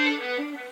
Música